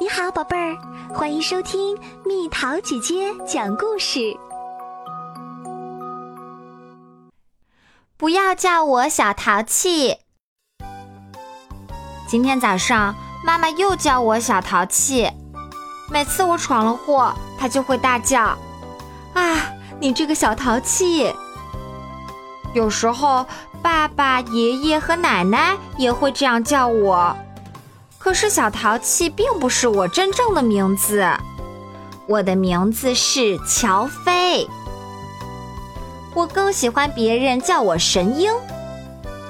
你好，宝贝儿，欢迎收听蜜桃姐姐讲故事。不要叫我小淘气。今天早上，妈妈又叫我小淘气。每次我闯了祸，她就会大叫：“啊，你这个小淘气！”有时候，爸爸、爷爷和奶奶也会这样叫我。可是，小淘气并不是我真正的名字，我的名字是乔飞。我更喜欢别人叫我神鹰。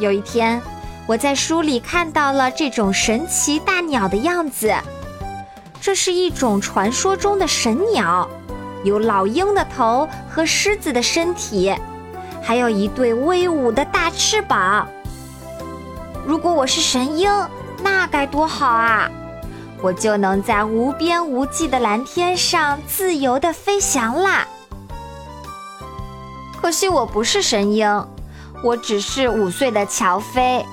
有一天，我在书里看到了这种神奇大鸟的样子。这是一种传说中的神鸟，有老鹰的头和狮子的身体，还有一对威武的大翅膀。如果我是神鹰，那该多好啊！我就能在无边无际的蓝天上自由地飞翔啦。可惜我不是神鹰，我只是五岁的乔飞。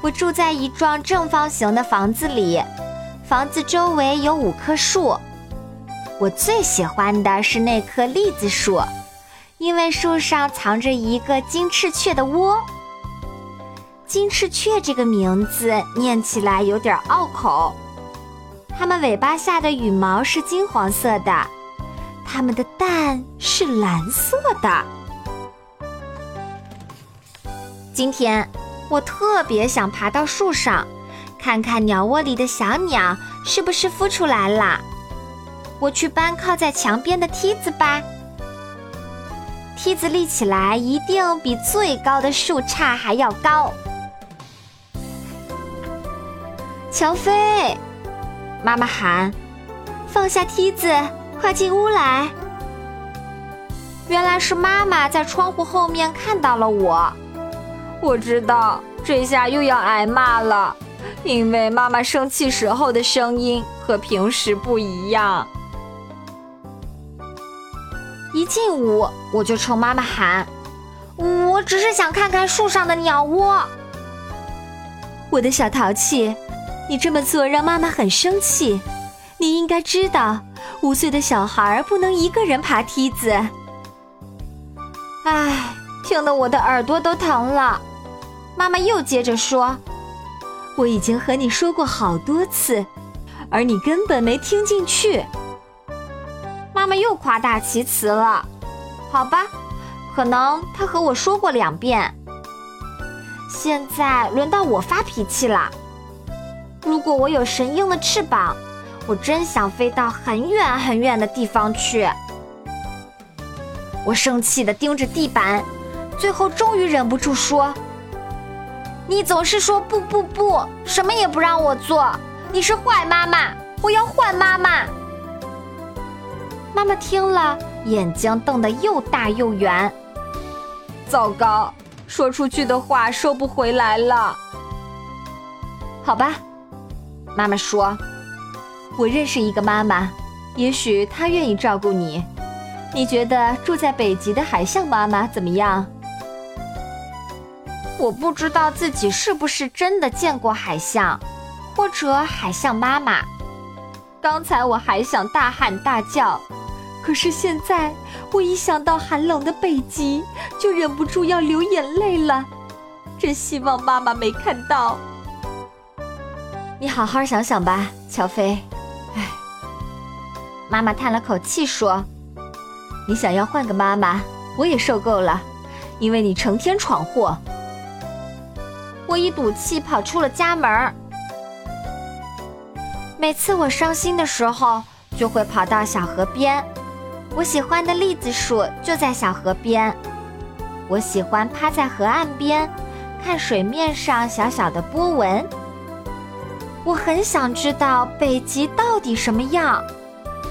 我住在一幢正方形的房子里，房子周围有五棵树。我最喜欢的是那棵栗子树，因为树上藏着一个金翅雀的窝。金翅雀这个名字念起来有点拗口。它们尾巴下的羽毛是金黄色的，它们的蛋是蓝色的。今天我特别想爬到树上，看看鸟窝里的小鸟是不是孵出来了。我去搬靠在墙边的梯子吧。梯子立起来一定比最高的树杈还要高。乔飞，妈妈喊：“放下梯子，快进屋来。”原来是妈妈在窗户后面看到了我。我知道这下又要挨骂了，因为妈妈生气时候的声音和平时不一样。一进屋，我就冲妈妈喊：“我只是想看看树上的鸟窝。”我的小淘气。你这么做让妈妈很生气，你应该知道，五岁的小孩不能一个人爬梯子。唉，听得我的耳朵都疼了。妈妈又接着说：“我已经和你说过好多次，而你根本没听进去。”妈妈又夸大其词了。好吧，可能她和我说过两遍。现在轮到我发脾气了。如果我有神鹰的翅膀，我真想飞到很远很远的地方去。我生气地盯着地板，最后终于忍不住说：“你总是说不不不，什么也不让我做，你是坏妈妈，我要换妈妈。”妈妈听了，眼睛瞪得又大又圆。糟糕，说出去的话收不回来了。好吧。妈妈说：“我认识一个妈妈，也许她愿意照顾你。你觉得住在北极的海象妈妈怎么样？”我不知道自己是不是真的见过海象，或者海象妈妈。刚才我还想大喊大叫，可是现在我一想到寒冷的北极，就忍不住要流眼泪了。真希望妈妈没看到。你好好想想吧，乔飞。唉，妈妈叹了口气说：“你想要换个妈妈，我也受够了，因为你成天闯祸。”我一赌气跑出了家门。每次我伤心的时候，就会跑到小河边。我喜欢的栗子树就在小河边。我喜欢趴在河岸边，看水面上小小的波纹。我很想知道北极到底什么样，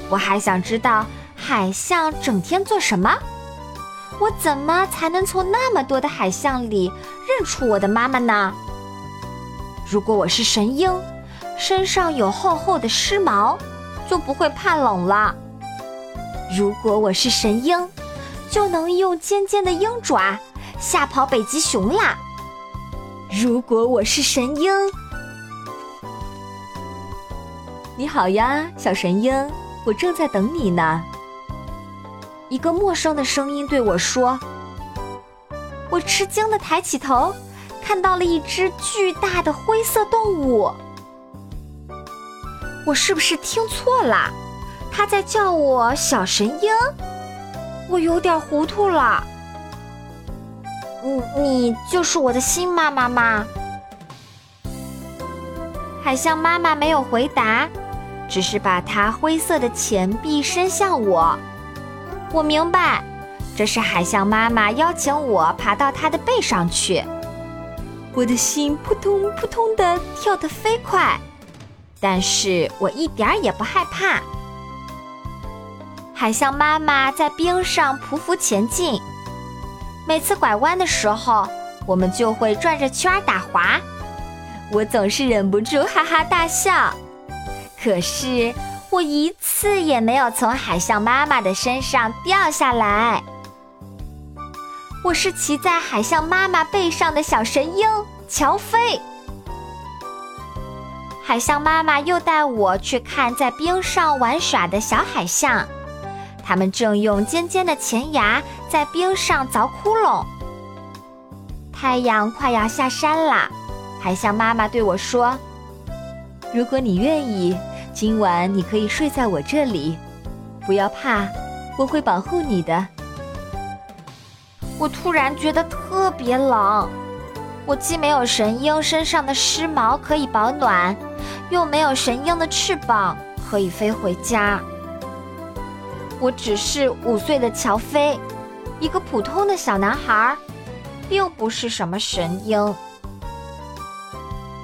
我还想知道海象整天做什么。我怎么才能从那么多的海象里认出我的妈妈呢？如果我是神鹰，身上有厚厚的湿毛，就不会怕冷了。如果我是神鹰，就能用尖尖的鹰爪吓跑北极熊啦。如果我是神鹰。你好呀，小神鹰，我正在等你呢。一个陌生的声音对我说。我吃惊的抬起头，看到了一只巨大的灰色动物。我是不是听错了？他在叫我小神鹰？我有点糊涂了。你你就是我的新妈妈吗？海象妈妈没有回答。只是把它灰色的前臂伸向我，我明白，这是海象妈妈邀请我爬到它的背上去。我的心扑通扑通的跳得飞快，但是我一点儿也不害怕。海象妈妈在冰上匍匐前进，每次拐弯的时候，我们就会转着圈打滑，我总是忍不住哈哈大笑。可是我一次也没有从海象妈妈的身上掉下来。我是骑在海象妈妈背上的小神鹰乔飞。海象妈妈又带我去看在冰上玩耍的小海象，它们正用尖尖的前牙在冰上凿窟窿。太阳快要下山了，海象妈妈对我说：“如果你愿意。”今晚你可以睡在我这里，不要怕，我会保护你的。我突然觉得特别冷，我既没有神鹰身上的湿毛可以保暖，又没有神鹰的翅膀可以飞回家。我只是五岁的乔飞，一个普通的小男孩，并不是什么神鹰。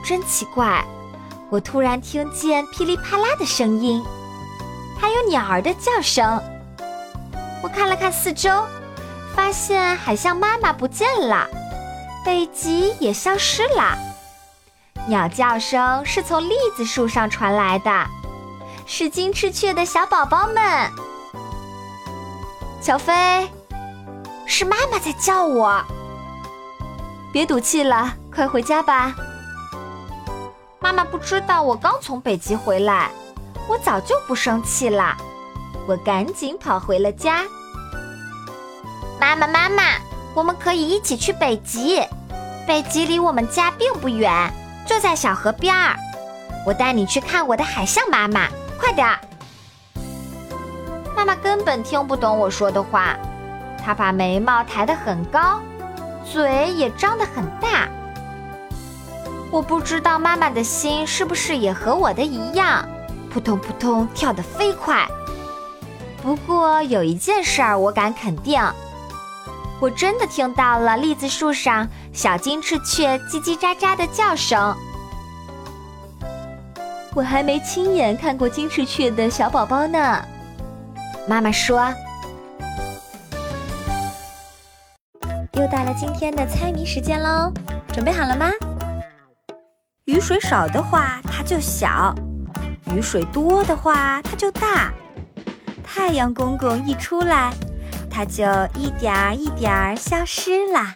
真奇怪。我突然听见噼里啪啦的声音，还有鸟儿的叫声。我看了看四周，发现海象妈妈不见了，北极也消失了。鸟叫声是从栗子树上传来的，是金翅雀的小宝宝们。小飞，是妈妈在叫我。别赌气了，快回家吧。妈妈不知道我刚从北极回来，我早就不生气了。我赶紧跑回了家。妈妈，妈妈，我们可以一起去北极。北极离我们家并不远，就在小河边儿。我带你去看我的海象妈妈，快点儿！妈妈根本听不懂我说的话，她把眉毛抬得很高，嘴也张得很大。我不知道妈妈的心是不是也和我的一样，扑通扑通跳得飞快。不过有一件事儿我敢肯定，我真的听到了栗子树上小金翅雀叽叽喳喳的叫声。我还没亲眼看过金翅雀的小宝宝呢。妈妈说。又到了今天的猜谜时间喽，准备好了吗？雨水少的话，它就小；雨水多的话，它就大。太阳公公一出来，它就一点儿一点儿消失了。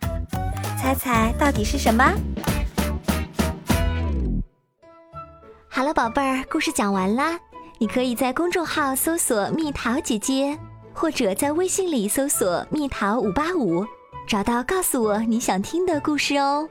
猜猜到底是什么？好了，宝贝儿，故事讲完啦。你可以在公众号搜索“蜜桃姐姐”，或者在微信里搜索“蜜桃五八五”，找到告诉我你想听的故事哦。